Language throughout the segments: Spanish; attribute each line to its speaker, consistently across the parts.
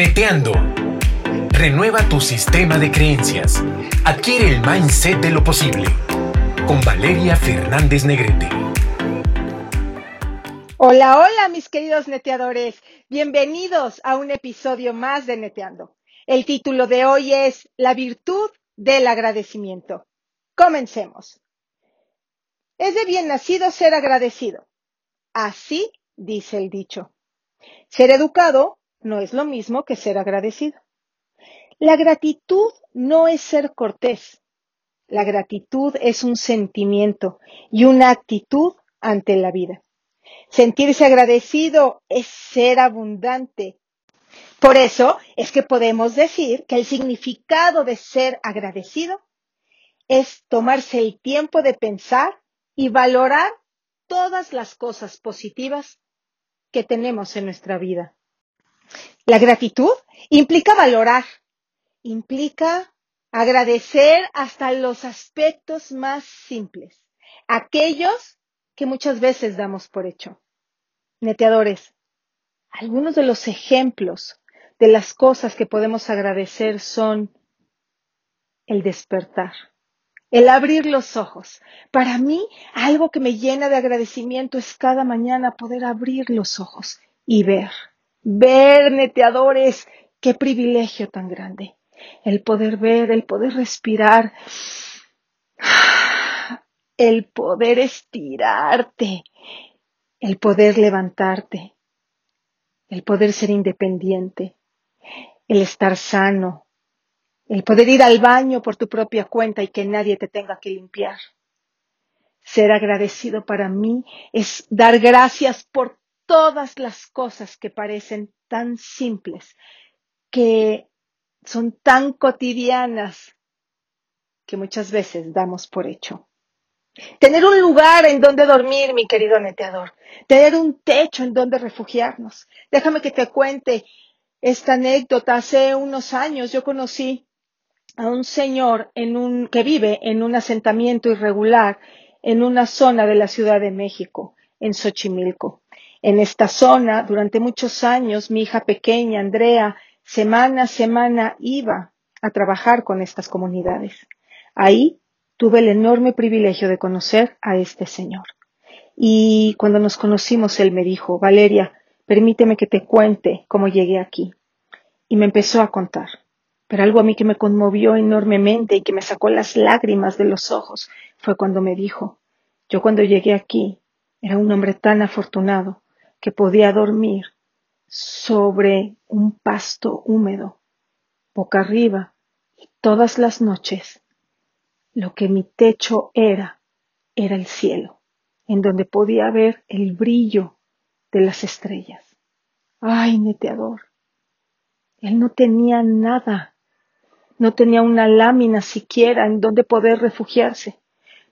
Speaker 1: Neteando. Renueva tu sistema de creencias. Adquiere el mindset de lo posible. Con Valeria Fernández Negrete.
Speaker 2: Hola, hola mis queridos neteadores. Bienvenidos a un episodio más de Neteando. El título de hoy es La virtud del agradecimiento. Comencemos. Es de bien nacido ser agradecido. Así dice el dicho. Ser educado no es lo mismo que ser agradecido. La gratitud no es ser cortés. La gratitud es un sentimiento y una actitud ante la vida. Sentirse agradecido es ser abundante. Por eso es que podemos decir que el significado de ser agradecido es tomarse el tiempo de pensar y valorar todas las cosas positivas que tenemos en nuestra vida. La gratitud implica valorar, implica agradecer hasta los aspectos más simples, aquellos que muchas veces damos por hecho. Neteadores, algunos de los ejemplos de las cosas que podemos agradecer son el despertar, el abrir los ojos. Para mí, algo que me llena de agradecimiento es cada mañana poder abrir los ojos y ver ver neteadores, qué privilegio tan grande. El poder ver, el poder respirar, el poder estirarte, el poder levantarte, el poder ser independiente, el estar sano, el poder ir al baño por tu propia cuenta y que nadie te tenga que limpiar. Ser agradecido para mí es dar gracias por todas las cosas que parecen tan simples, que son tan cotidianas, que muchas veces damos por hecho. Tener un lugar en donde dormir, mi querido neteador. Tener un techo en donde refugiarnos. Déjame que te cuente esta anécdota. Hace unos años yo conocí a un señor en un, que vive en un asentamiento irregular en una zona de la Ciudad de México, en Xochimilco. En esta zona, durante muchos años, mi hija pequeña, Andrea, semana a semana iba a trabajar con estas comunidades. Ahí tuve el enorme privilegio de conocer a este señor. Y cuando nos conocimos, él me dijo, Valeria, permíteme que te cuente cómo llegué aquí. Y me empezó a contar. Pero algo a mí que me conmovió enormemente y que me sacó las lágrimas de los ojos fue cuando me dijo, yo cuando llegué aquí era un hombre tan afortunado que podía dormir sobre un pasto húmedo, boca arriba, y todas las noches lo que mi techo era, era el cielo, en donde podía ver el brillo de las estrellas. Ay, neteador. Él no tenía nada, no tenía una lámina siquiera en donde poder refugiarse,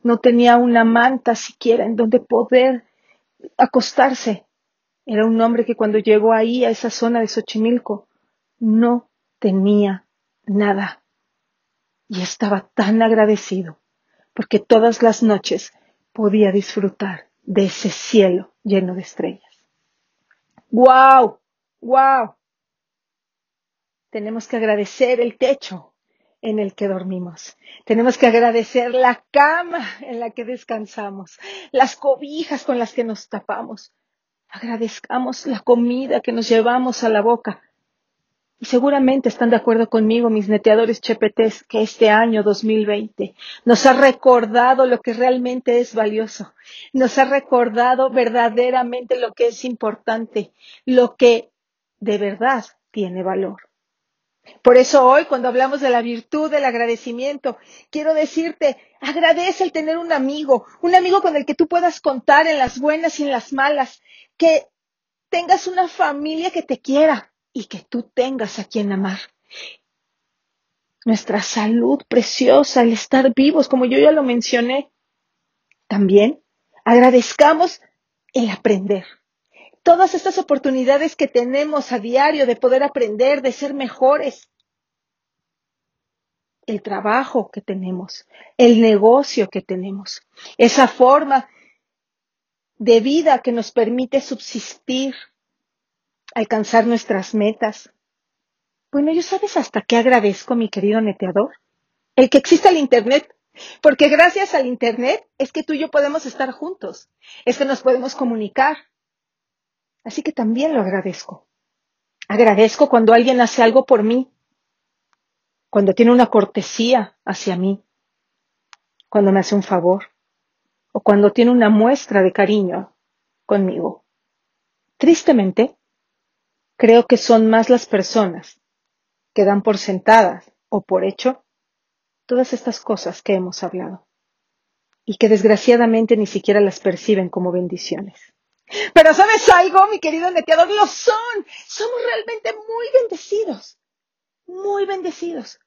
Speaker 2: no tenía una manta siquiera en donde poder acostarse, era un hombre que cuando llegó ahí, a esa zona de Xochimilco, no tenía nada. Y estaba tan agradecido porque todas las noches podía disfrutar de ese cielo lleno de estrellas. ¡Guau! ¡Guau! Tenemos que agradecer el techo en el que dormimos. Tenemos que agradecer la cama en la que descansamos, las cobijas con las que nos tapamos, Agradezcamos la comida que nos llevamos a la boca. Y seguramente están de acuerdo conmigo mis neteadores chepetés que este año 2020 nos ha recordado lo que realmente es valioso, nos ha recordado verdaderamente lo que es importante, lo que de verdad tiene valor. Por eso hoy, cuando hablamos de la virtud del agradecimiento, quiero decirte, agradece el tener un amigo, un amigo con el que tú puedas contar en las buenas y en las malas, que tengas una familia que te quiera y que tú tengas a quien amar. Nuestra salud preciosa, el estar vivos, como yo ya lo mencioné. También agradezcamos el aprender todas estas oportunidades que tenemos a diario de poder aprender, de ser mejores. El trabajo que tenemos, el negocio que tenemos, esa forma de vida que nos permite subsistir, alcanzar nuestras metas. Bueno, ¿yo sabes hasta qué agradezco, mi querido neteador? El que exista el Internet. Porque gracias al Internet es que tú y yo podemos estar juntos, es que nos podemos comunicar. Así que también lo agradezco. Agradezco cuando alguien hace algo por mí, cuando tiene una cortesía hacia mí, cuando me hace un favor o cuando tiene una muestra de cariño conmigo. Tristemente, creo que son más las personas que dan por sentadas o por hecho todas estas cosas que hemos hablado y que desgraciadamente ni siquiera las perciben como bendiciones. Pero ¿sabes algo, mi querido neteador? Lo son. Somos realmente muy bendecidos. Muy bendecidos.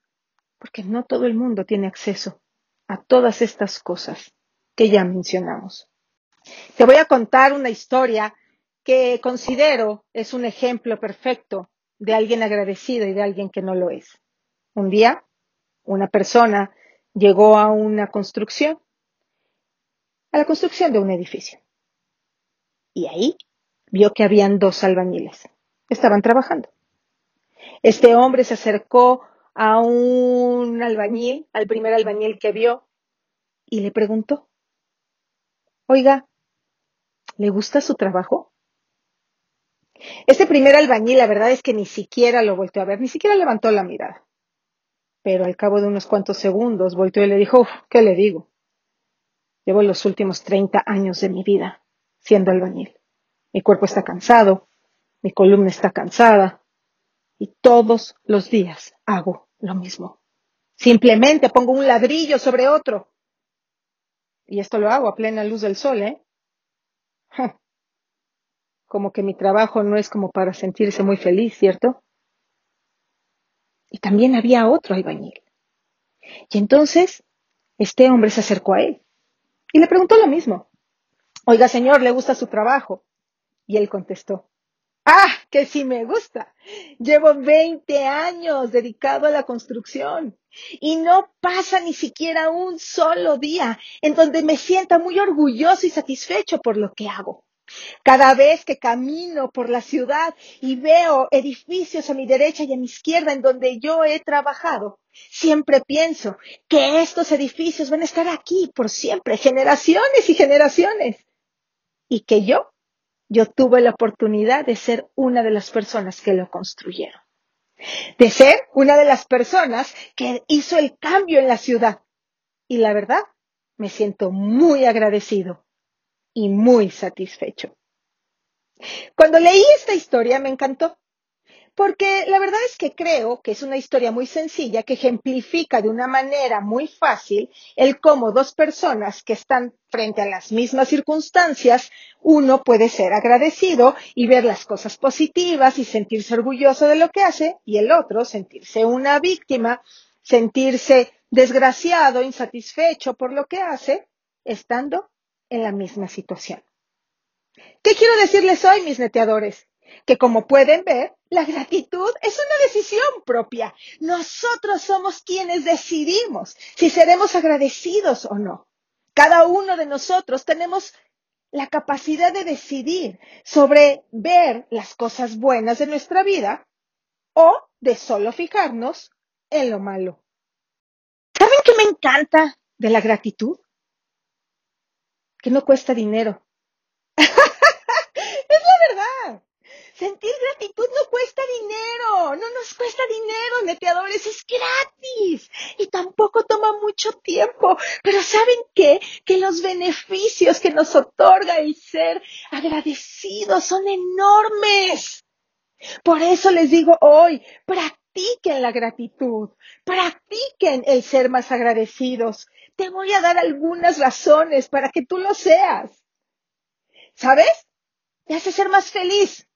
Speaker 2: Porque no todo el mundo tiene acceso a todas estas cosas que ya mencionamos. Te voy a contar una historia que considero es un ejemplo perfecto de alguien agradecido y de alguien que no lo es. Un día, una persona llegó a una construcción, a la construcción de un edificio. Y ahí vio que habían dos albañiles. Estaban trabajando. Este hombre se acercó a un albañil, al primer albañil que vio, y le preguntó, Oiga, ¿le gusta su trabajo? Este primer albañil, la verdad es que ni siquiera lo volteó a ver, ni siquiera levantó la mirada. Pero al cabo de unos cuantos segundos volteó y le dijo, ¿qué le digo? Llevo los últimos 30 años de mi vida siendo albañil. Mi cuerpo está cansado, mi columna está cansada y todos los días hago lo mismo. Simplemente pongo un ladrillo sobre otro y esto lo hago a plena luz del sol, ¿eh? Como que mi trabajo no es como para sentirse muy feliz, ¿cierto? Y también había otro albañil. Y entonces este hombre se acercó a él y le preguntó lo mismo. Oiga, señor, ¿le gusta su trabajo? Y él contestó, Ah, que sí me gusta. Llevo 20 años dedicado a la construcción y no pasa ni siquiera un solo día en donde me sienta muy orgulloso y satisfecho por lo que hago. Cada vez que camino por la ciudad y veo edificios a mi derecha y a mi izquierda en donde yo he trabajado, siempre pienso que estos edificios van a estar aquí por siempre, generaciones y generaciones, y que yo yo tuve la oportunidad de ser una de las personas que lo construyeron. De ser una de las personas que hizo el cambio en la ciudad. Y la verdad, me siento muy agradecido y muy satisfecho. Cuando leí esta historia me encantó porque la verdad es que creo que es una historia muy sencilla que ejemplifica de una manera muy fácil el cómo dos personas que están frente a las mismas circunstancias, uno puede ser agradecido y ver las cosas positivas y sentirse orgulloso de lo que hace y el otro sentirse una víctima, sentirse desgraciado, insatisfecho por lo que hace, estando en la misma situación. ¿Qué quiero decirles hoy, mis neteadores? Que como pueden ver, la gratitud es una decisión propia. Nosotros somos quienes decidimos si seremos agradecidos o no. Cada uno de nosotros tenemos la capacidad de decidir sobre ver las cosas buenas de nuestra vida o de solo fijarnos en lo malo. ¿Saben qué me encanta de la gratitud? Que no cuesta dinero. Sentir gratitud no cuesta dinero, no nos cuesta dinero, neteadores, es gratis y tampoco toma mucho tiempo. Pero ¿saben qué? Que los beneficios que nos otorga el ser agradecidos son enormes. Por eso les digo hoy, practiquen la gratitud, practiquen el ser más agradecidos. Te voy a dar algunas razones para que tú lo seas. ¿Sabes? Te hace ser más feliz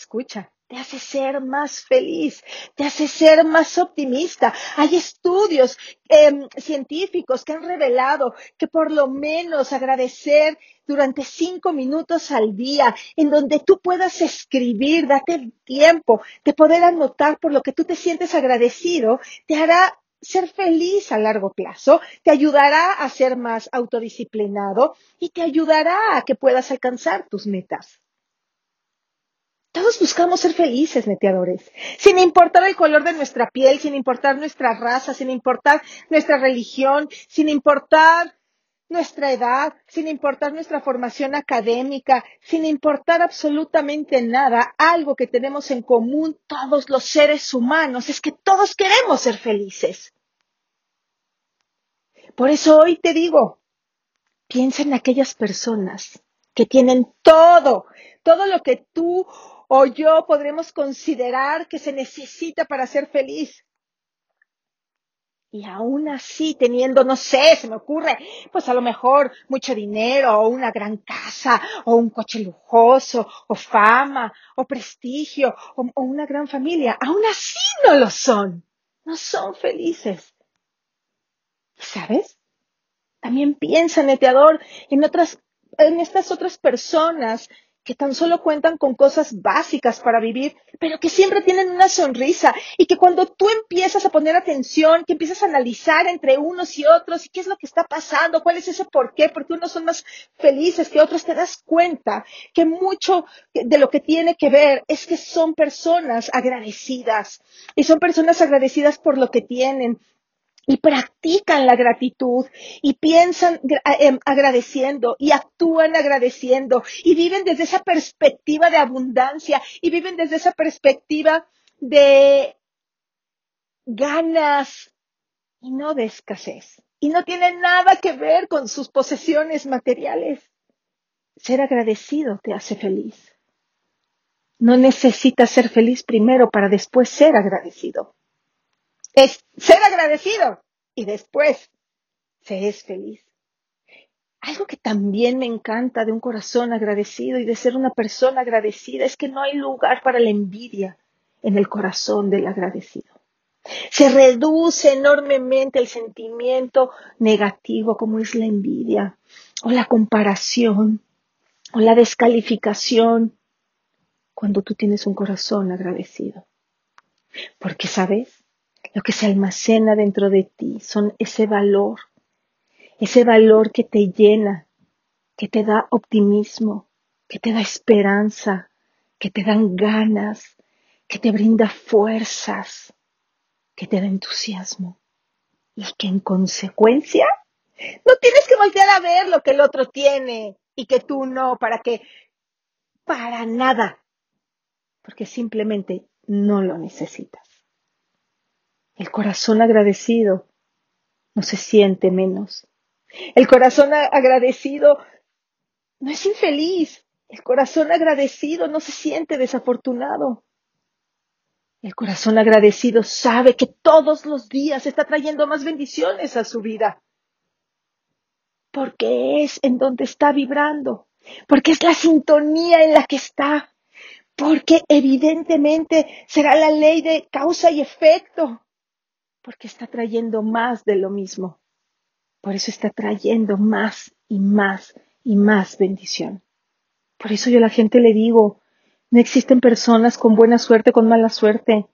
Speaker 2: escucha, te hace ser más feliz, te hace ser más optimista. Hay estudios em, científicos que han revelado que por lo menos agradecer durante cinco minutos al día, en donde tú puedas escribir, date el tiempo de poder anotar por lo que tú te sientes agradecido, te hará ser feliz a largo plazo, te ayudará a ser más autodisciplinado y te ayudará a que puedas alcanzar tus metas. Todos buscamos ser felices, neteadores, sin importar el color de nuestra piel, sin importar nuestra raza, sin importar nuestra religión, sin importar nuestra edad, sin importar nuestra formación académica, sin importar absolutamente nada, algo que tenemos en común todos los seres humanos es que todos queremos ser felices. Por eso hoy te digo, piensa en aquellas personas que tienen todo, todo lo que tú o yo podremos considerar que se necesita para ser feliz. Y aún así, teniendo, no sé, se me ocurre, pues a lo mejor mucho dinero, o una gran casa, o un coche lujoso, o fama, o prestigio, o, una gran familia, aún así no lo son. No son felices. ¿Sabes? También piensa, neteador, en otras, en estas otras personas que tan solo cuentan con cosas básicas para vivir, pero que siempre tienen una sonrisa y que cuando tú empiezas a poner atención, que empiezas a analizar entre unos y otros y qué es lo que está pasando, cuál es ese por qué, porque unos son más felices que otros, te das cuenta que mucho de lo que tiene que ver es que son personas agradecidas y son personas agradecidas por lo que tienen, y practican la gratitud y piensan em, agradeciendo y actúan agradeciendo y viven desde esa perspectiva de abundancia y viven desde esa perspectiva de ganas y no de escasez. Y no tiene nada que ver con sus posesiones materiales. Ser agradecido te hace feliz. No necesitas ser feliz primero para después ser agradecido es ser agradecido y después se es feliz. Algo que también me encanta de un corazón agradecido y de ser una persona agradecida es que no hay lugar para la envidia en el corazón del agradecido. Se reduce enormemente el sentimiento negativo como es la envidia o la comparación o la descalificación cuando tú tienes un corazón agradecido. Porque, ¿sabes? Lo que se almacena dentro de ti son ese valor, ese valor que te llena, que te da optimismo, que te da esperanza, que te dan ganas, que te brinda fuerzas, que te da entusiasmo. Y que en consecuencia no tienes que voltear a ver lo que el otro tiene y que tú no, para que, para nada, porque simplemente no lo necesitas. El corazón agradecido no se siente menos. El corazón agradecido no es infeliz. El corazón agradecido no se siente desafortunado. El corazón agradecido sabe que todos los días está trayendo más bendiciones a su vida. Porque es en donde está vibrando. Porque es la sintonía en la que está. Porque evidentemente será la ley de causa y efecto porque está trayendo más de lo mismo. Por eso está trayendo más y más y más bendición. Por eso yo a la gente le digo, no existen personas con buena suerte, con mala suerte.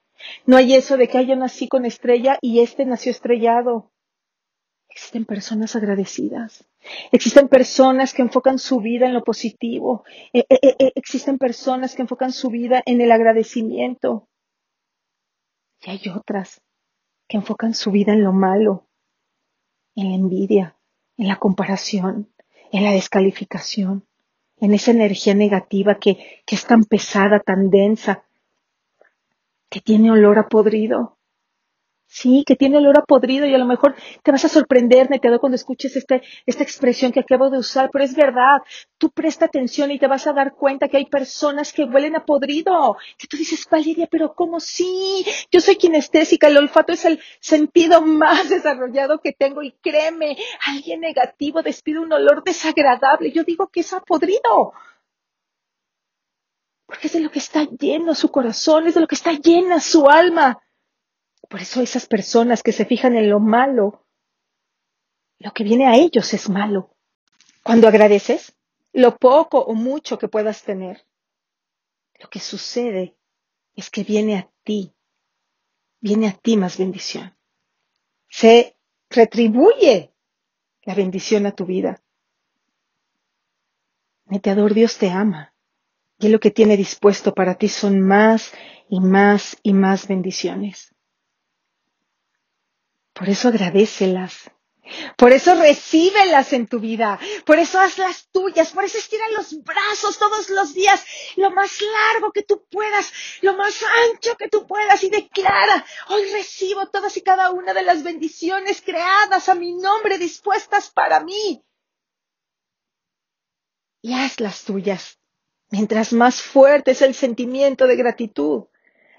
Speaker 2: No hay eso de que yo nací con estrella y este nació estrellado. Existen personas agradecidas. Existen personas que enfocan su vida en lo positivo. E, e, e, existen personas que enfocan su vida en el agradecimiento. Y hay otras que enfocan su vida en lo malo, en la envidia, en la comparación, en la descalificación, en esa energía negativa que, que es tan pesada, tan densa, que tiene olor a podrido. Sí, que tiene olor a podrido y a lo mejor te vas a sorprender, quedo cuando escuches este, esta expresión que acabo de usar, pero es verdad. Tú presta atención y te vas a dar cuenta que hay personas que huelen a podrido. Que tú dices, Valeria, pero ¿cómo sí? Yo soy kinestésica, el olfato es el sentido más desarrollado que tengo y créeme, alguien negativo despide un olor desagradable. Yo digo que es a podrido. Porque es de lo que está lleno su corazón, es de lo que está llena su alma. Por eso esas personas que se fijan en lo malo, lo que viene a ellos es malo. Cuando agradeces, lo poco o mucho que puedas tener, lo que sucede es que viene a ti, viene a ti más bendición. Se retribuye la bendición a tu vida. Meteador, Dios te ama. Y lo que tiene dispuesto para ti son más y más y más bendiciones. Por eso agradecelas. Por eso recíbelas en tu vida. Por eso hazlas tuyas. Por eso estira los brazos todos los días, lo más largo que tú puedas, lo más ancho que tú puedas y declara, hoy recibo todas y cada una de las bendiciones creadas a mi nombre dispuestas para mí. Y hazlas tuyas. Mientras más fuerte es el sentimiento de gratitud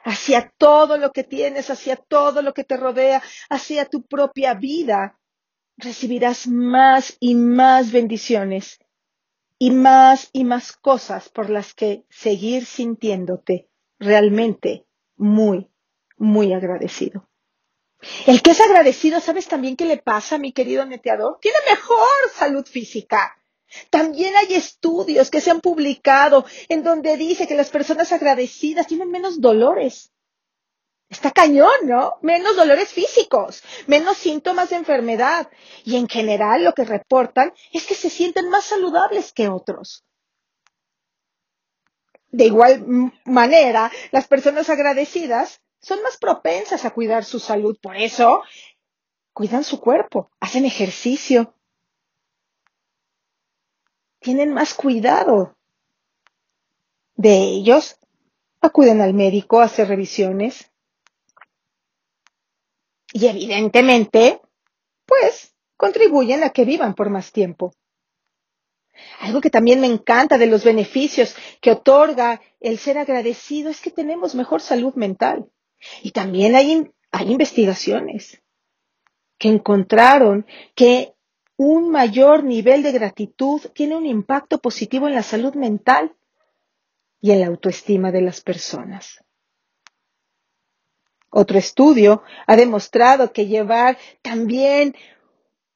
Speaker 2: hacia todo lo que tienes, hacia todo lo que te rodea, hacia tu propia vida, recibirás más y más bendiciones y más y más cosas por las que seguir sintiéndote realmente muy, muy agradecido. El que es agradecido, ¿sabes también qué le pasa, mi querido neteador? Tiene mejor salud física. También hay estudios que se han publicado en donde dice que las personas agradecidas tienen menos dolores. Está cañón, ¿no? Menos dolores físicos, menos síntomas de enfermedad. Y en general lo que reportan es que se sienten más saludables que otros. De igual manera, las personas agradecidas son más propensas a cuidar su salud. Por eso, cuidan su cuerpo, hacen ejercicio, tienen más cuidado de ellos, acuden al médico a hacer revisiones. Y evidentemente, pues, contribuyen a que vivan por más tiempo. Algo que también me encanta de los beneficios que otorga el ser agradecido es que tenemos mejor salud mental. Y también hay, hay investigaciones que encontraron que un mayor nivel de gratitud tiene un impacto positivo en la salud mental y en la autoestima de las personas. Otro estudio ha demostrado que llevar también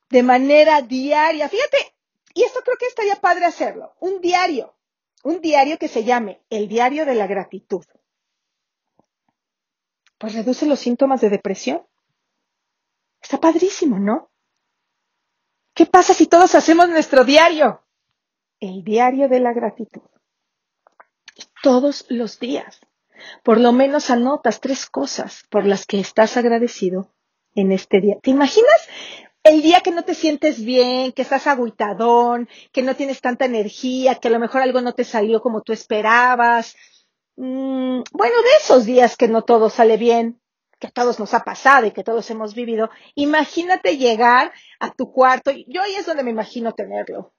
Speaker 2: de manera diaria, fíjate, y esto creo que estaría padre hacerlo, un diario, un diario que se llame el diario de la gratitud. Pues reduce los síntomas de depresión. Está padrísimo, ¿no? ¿Qué pasa si todos hacemos nuestro diario? El diario de la gratitud. todos los días, por lo menos anotas tres cosas por las que estás agradecido en este día. ¿Te imaginas el día que no te sientes bien, que estás agüitadón, que no tienes tanta energía, que a lo mejor algo no te salió como tú esperabas? Mm, bueno, de esos días que no todo sale bien, que a todos nos ha pasado y que todos hemos vivido, imagínate llegar a tu cuarto, yo ahí es donde me imagino tenerlo,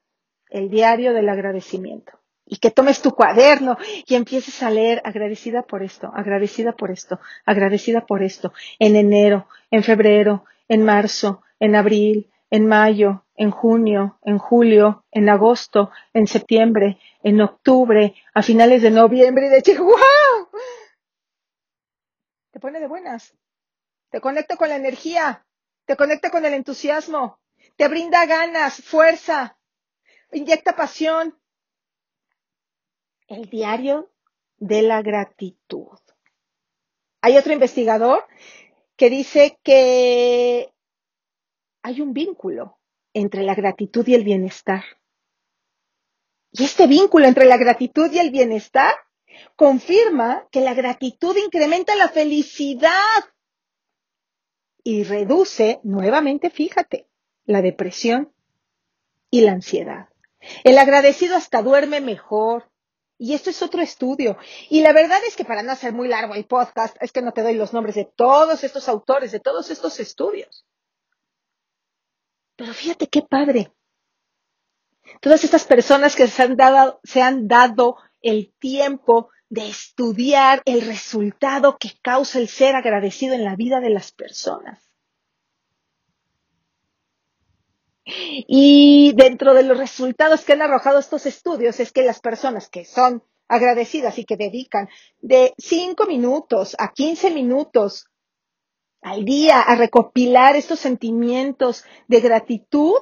Speaker 2: el diario del agradecimiento. Y que tomes tu cuaderno y empieces a leer agradecida por esto, agradecida por esto, agradecida por esto, en enero, en febrero, en marzo, en abril, en mayo, en junio, en julio, en agosto, en septiembre, en octubre, a finales de noviembre y de Chihuahua te pone de buenas, te conecta con la energía, te conecta con el entusiasmo, te brinda ganas, fuerza, inyecta pasión. El diario de la gratitud. Hay otro investigador que dice que hay un vínculo entre la gratitud y el bienestar. Y este vínculo entre la gratitud y el bienestar confirma que la gratitud incrementa la felicidad y reduce, nuevamente, fíjate, la depresión y la ansiedad. El agradecido hasta duerme mejor. Y esto es otro estudio. Y la verdad es que para no hacer muy largo el podcast, es que no te doy los nombres de todos estos autores, de todos estos estudios. Pero fíjate qué padre. Todas estas personas que se han dado, se han dado el tiempo de estudiar el resultado que causa el ser agradecido en la vida de las personas. Y dentro de los resultados que han arrojado estos estudios es que las personas que son agradecidas y que dedican de 5 minutos a 15 minutos al día a recopilar estos sentimientos de gratitud,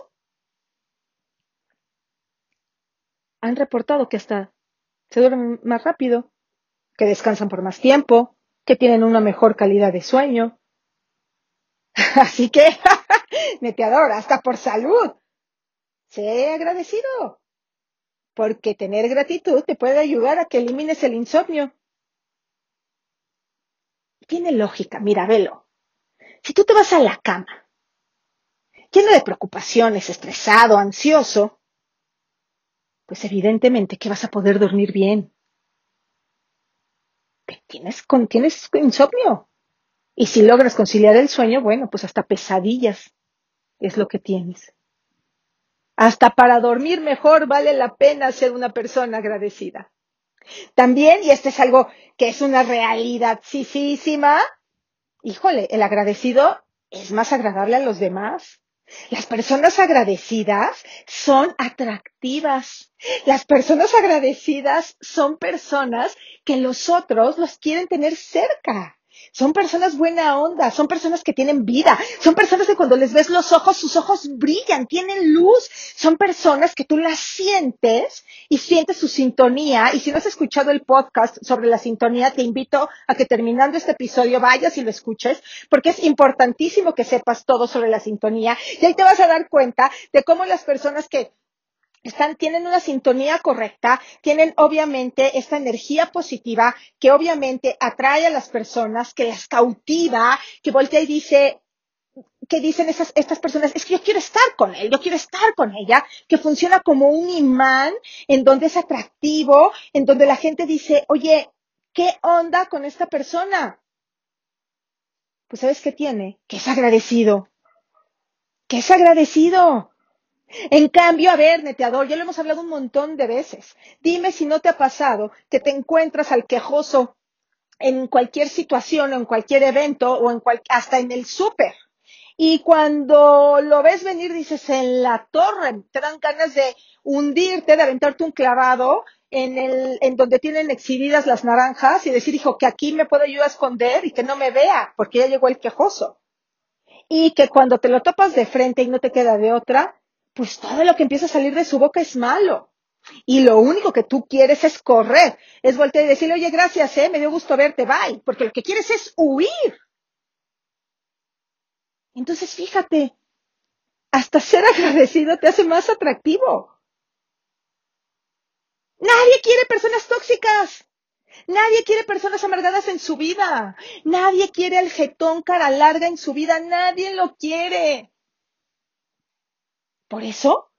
Speaker 2: han reportado que hasta se duermen más rápido, que descansan por más tiempo, que tienen una mejor calidad de sueño. Así que, neteador, hasta por salud. Sé agradecido. porque tener gratitud te puede ayudar a que elimines el insomnio. Tiene lógica, mira, velo. Si tú te vas a la cama, lleno de preocupaciones, estresado, ansioso, pues evidentemente que vas a poder dormir bien. Tienes, tienes insomnio. Y si logras conciliar el sueño, bueno, pues hasta pesadillas es lo que tienes. Hasta para dormir mejor vale la pena ser una persona agradecida. También, y este es algo que es una realidad sisísima, híjole, el agradecido es más agradable a los demás. Las personas agradecidas son atractivas. Las personas agradecidas son personas que los otros los quieren tener cerca. Son personas buena onda, son personas que tienen vida, son personas que cuando les ves los ojos, sus ojos brillan, tienen luz, son personas que tú las sientes y sientes su sintonía. Y si no has escuchado el podcast sobre la sintonía, te invito a que terminando este episodio vayas y lo escuches, porque es importantísimo que sepas todo sobre la sintonía. Y ahí te vas a dar cuenta de cómo las personas que están, tienen una sintonía correcta, tienen obviamente esta energía positiva que obviamente atrae a las personas, que las cautiva, que voltea y dice, que dicen esas, estas personas, es que yo quiero estar con él, yo quiero estar con ella, que funciona como un imán en donde es atractivo, en donde la gente dice, oye, ¿qué onda con esta persona? Pues sabes qué tiene, que es agradecido, que es agradecido. En cambio, a ver, neteador, ya lo hemos hablado un montón de veces. Dime si no te ha pasado que te encuentras al quejoso en cualquier situación o en cualquier evento o en hasta en el súper. Y cuando lo ves venir, dices, en la torre, te dan ganas de hundirte, de aventarte un clavado en el, en donde tienen exhibidas las naranjas y decir, hijo, que aquí me puedo yo a esconder y que no me vea, porque ya llegó el quejoso. Y que cuando te lo topas de frente y no te queda de otra, pues todo lo que empieza a salir de su boca es malo. Y lo único que tú quieres es correr, es voltear y decirle, oye, gracias, eh, me dio gusto verte, bye, porque lo que quieres es huir. Entonces, fíjate, hasta ser agradecido te hace más atractivo. Nadie quiere personas tóxicas. Nadie quiere personas amargadas en su vida. Nadie quiere el jetón cara larga en su vida. Nadie lo quiere. Por eso,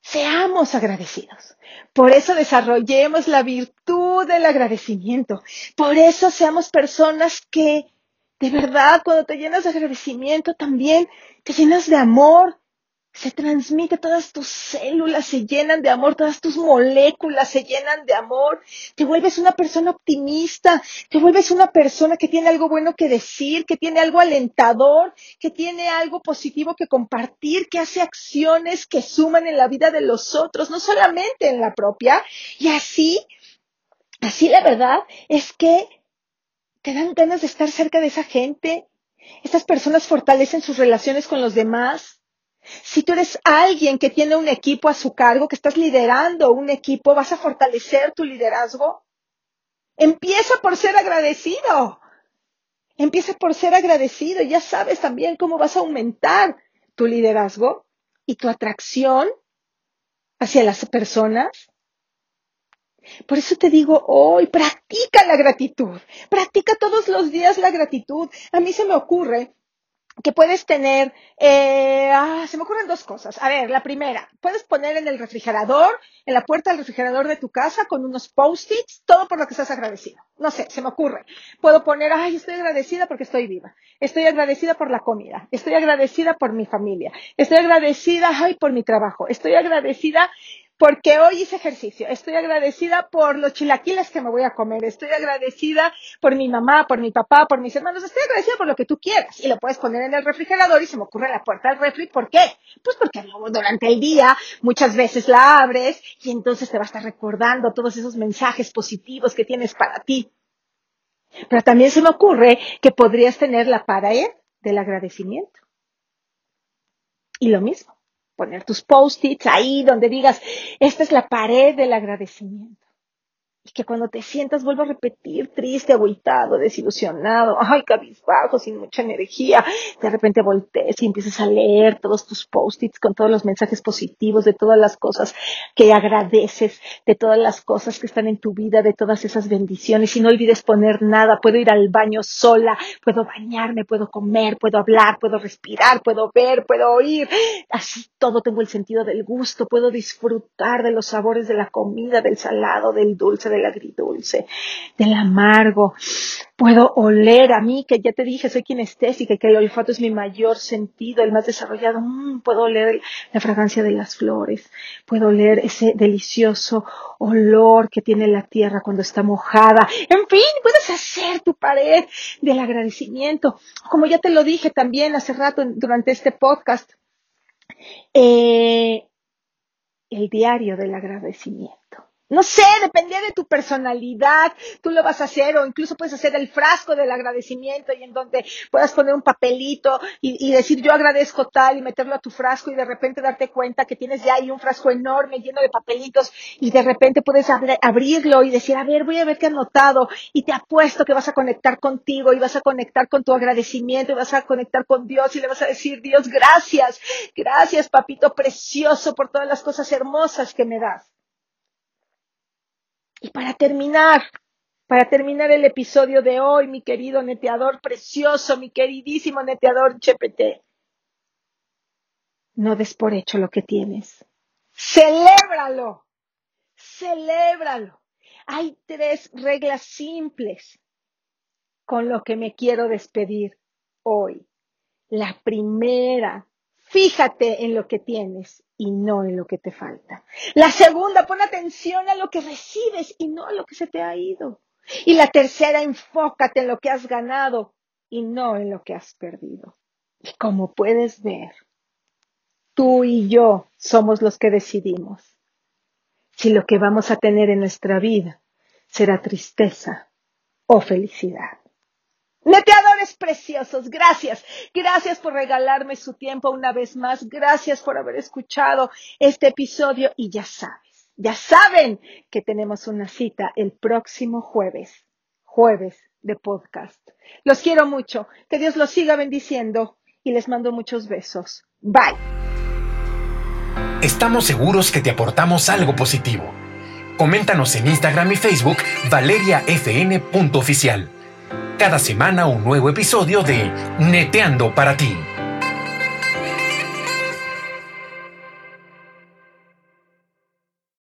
Speaker 2: seamos agradecidos. Por eso desarrollemos la virtud del agradecimiento. Por eso seamos personas que, de verdad, cuando te llenas de agradecimiento, también te llenas de amor, se transmite, todas tus células se llenan de amor, todas tus moléculas se llenan de amor, te vuelves una persona optimista, te vuelves una persona que tiene algo bueno que decir, que tiene algo alentador, que tiene algo positivo que compartir, que hace acciones que suman en la vida de los otros, no solamente en la propia. Y así, así la verdad es que te dan ganas de estar cerca de esa gente. Estas personas fortalecen sus relaciones con los demás si tú eres alguien que tiene un equipo a su cargo, que estás liderando un equipo, vas a fortalecer tu liderazgo. Empieza por ser agradecido. Empieza por ser agradecido. Ya sabes también cómo vas a aumentar tu liderazgo y tu atracción hacia las personas. Por eso te digo hoy, practica la gratitud. Practica todos los días la gratitud. A mí se me ocurre que puedes tener, eh, ah, se me ocurren dos cosas. A ver, la primera, puedes poner en el refrigerador, en la puerta del refrigerador de tu casa con unos post-its, todo por lo que estás agradecido. No sé, se me ocurre. Puedo poner, ay, estoy agradecida porque estoy viva. Estoy agradecida por la comida. Estoy agradecida por mi familia. Estoy agradecida, ay, por mi trabajo. Estoy agradecida porque hoy hice ejercicio. Estoy agradecida por los chilaquiles que me voy a comer. Estoy agradecida por mi mamá, por mi papá, por mis hermanos. Estoy agradecida por lo que tú quieras. Y lo puedes poner en el refrigerador y se me ocurre la puerta del refri. ¿Por qué? Pues porque durante el día muchas veces la abres y entonces te va a estar recordando todos esos mensajes positivos que tienes para ti. Pero también se me ocurre que podrías tener la pared del agradecimiento. Y lo mismo poner tus post-its ahí donde digas, esta es la pared del agradecimiento. Y que cuando te sientas, vuelvo a repetir, triste, agüitado, desilusionado, ay, cabizbajo, sin mucha energía, de repente voltees y empiezas a leer todos tus post-its con todos los mensajes positivos de todas las cosas que agradeces, de todas las cosas que están en tu vida, de todas esas bendiciones. Y no olvides poner nada, puedo ir al baño sola, puedo bañarme, puedo comer, puedo hablar, puedo respirar, puedo ver, puedo oír, así todo tengo el sentido del gusto, puedo disfrutar de los sabores de la comida, del salado, del dulce, del agridulce, del amargo. Puedo oler a mí, que ya te dije, soy kinestésica y que el olfato es mi mayor sentido, el más desarrollado. Mm, puedo oler la fragancia de las flores. Puedo oler ese delicioso olor que tiene la tierra cuando está mojada. En fin, puedes hacer tu pared del agradecimiento. Como ya te lo dije también hace rato durante este podcast. Eh, el diario del agradecimiento. No sé, dependía de tu personalidad, tú lo vas a hacer o incluso puedes hacer el frasco del agradecimiento y en donde puedas poner un papelito y, decir yo agradezco tal y meterlo a tu frasco y de repente darte cuenta que tienes ya ahí un frasco enorme lleno de papelitos y de repente puedes abrirlo y decir, a ver, voy a ver qué has notado y te apuesto que vas a conectar contigo y vas a conectar con tu agradecimiento y vas a conectar con Dios y le vas a decir, Dios, gracias, gracias papito precioso por todas las cosas hermosas que me das. Y para terminar, para terminar el episodio de hoy, mi querido neteador precioso, mi queridísimo neteador Chepete, no des por hecho lo que tienes. Celébralo, celébralo. Hay tres reglas simples con lo que me quiero despedir hoy. La primera Fíjate en lo que tienes y no en lo que te falta. La segunda, pon atención a lo que recibes y no a lo que se te ha ido. Y la tercera, enfócate en lo que has ganado y no en lo que has perdido. Y como puedes ver, tú y yo somos los que decidimos si lo que vamos a tener en nuestra vida será tristeza o felicidad. Neteadores preciosos, gracias. Gracias por regalarme su tiempo una vez más. Gracias por haber escuchado este episodio y ya sabes, ya saben que tenemos una cita el próximo jueves, jueves de podcast. Los quiero mucho. Que Dios los siga bendiciendo y les mando muchos besos. Bye.
Speaker 1: Estamos seguros que te aportamos algo positivo. Coméntanos en Instagram y Facebook valeriafn.oficial cada semana un nuevo episodio de Neteando para ti.